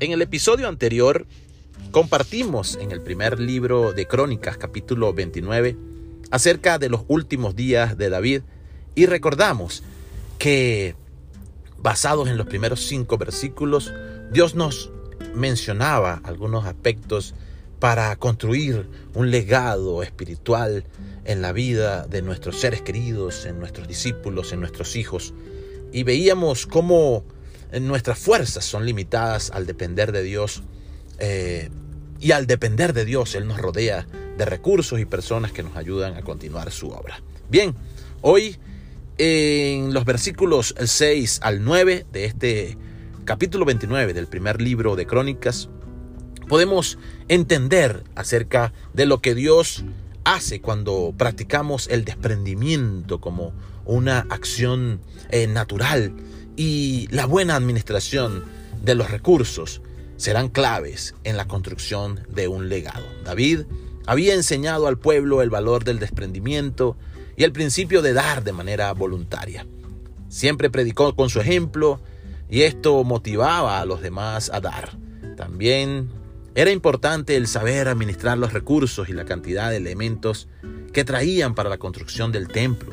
En el episodio anterior compartimos en el primer libro de Crónicas, capítulo 29, acerca de los últimos días de David y recordamos que basados en los primeros cinco versículos, Dios nos mencionaba algunos aspectos para construir un legado espiritual en la vida de nuestros seres queridos, en nuestros discípulos, en nuestros hijos. Y veíamos cómo nuestras fuerzas son limitadas al depender de Dios. Eh, y al depender de Dios, Él nos rodea de recursos y personas que nos ayudan a continuar su obra. Bien, hoy en los versículos 6 al 9 de este capítulo 29 del primer libro de Crónicas, podemos entender acerca de lo que Dios hace cuando practicamos el desprendimiento como una acción eh, natural y la buena administración de los recursos serán claves en la construcción de un legado. David había enseñado al pueblo el valor del desprendimiento y el principio de dar de manera voluntaria. Siempre predicó con su ejemplo y esto motivaba a los demás a dar. También era importante el saber administrar los recursos y la cantidad de elementos que traían para la construcción del templo,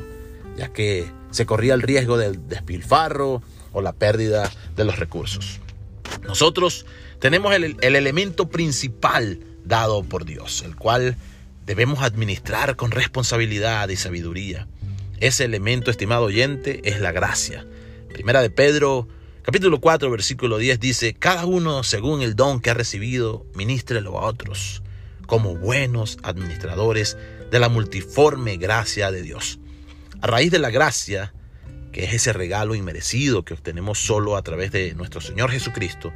ya que se corría el riesgo del despilfarro o la pérdida de los recursos. Nosotros tenemos el, el elemento principal dado por Dios, el cual debemos administrar con responsabilidad y sabiduría. Ese elemento, estimado oyente, es la gracia. Primera de Pedro, capítulo 4, versículo 10 dice, cada uno según el don que ha recibido, ministrelo a otros, como buenos administradores de la multiforme gracia de Dios. A raíz de la gracia, que es ese regalo inmerecido que obtenemos solo a través de nuestro Señor Jesucristo,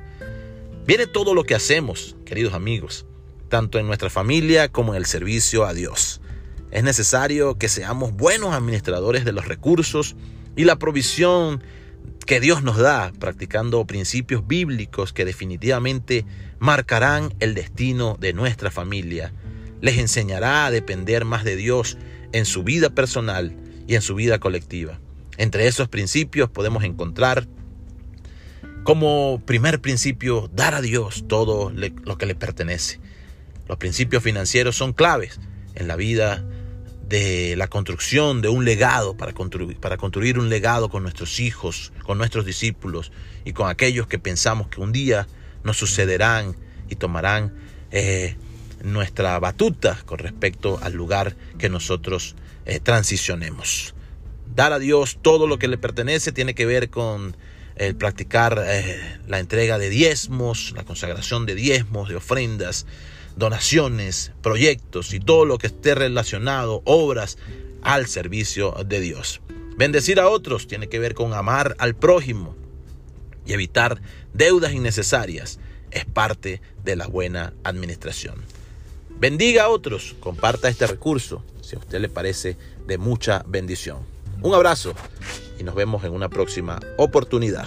viene todo lo que hacemos, queridos amigos tanto en nuestra familia como en el servicio a Dios. Es necesario que seamos buenos administradores de los recursos y la provisión que Dios nos da, practicando principios bíblicos que definitivamente marcarán el destino de nuestra familia. Les enseñará a depender más de Dios en su vida personal y en su vida colectiva. Entre esos principios podemos encontrar como primer principio dar a Dios todo lo que le pertenece. Los principios financieros son claves en la vida de la construcción de un legado, para construir, para construir un legado con nuestros hijos, con nuestros discípulos y con aquellos que pensamos que un día nos sucederán y tomarán eh, nuestra batuta con respecto al lugar que nosotros eh, transicionemos. Dar a Dios todo lo que le pertenece tiene que ver con el practicar eh, la entrega de diezmos, la consagración de diezmos, de ofrendas, donaciones, proyectos y todo lo que esté relacionado, obras al servicio de Dios. Bendecir a otros tiene que ver con amar al prójimo y evitar deudas innecesarias. Es parte de la buena administración. Bendiga a otros, comparta este recurso si a usted le parece de mucha bendición. Un abrazo y nos vemos en una próxima oportunidad.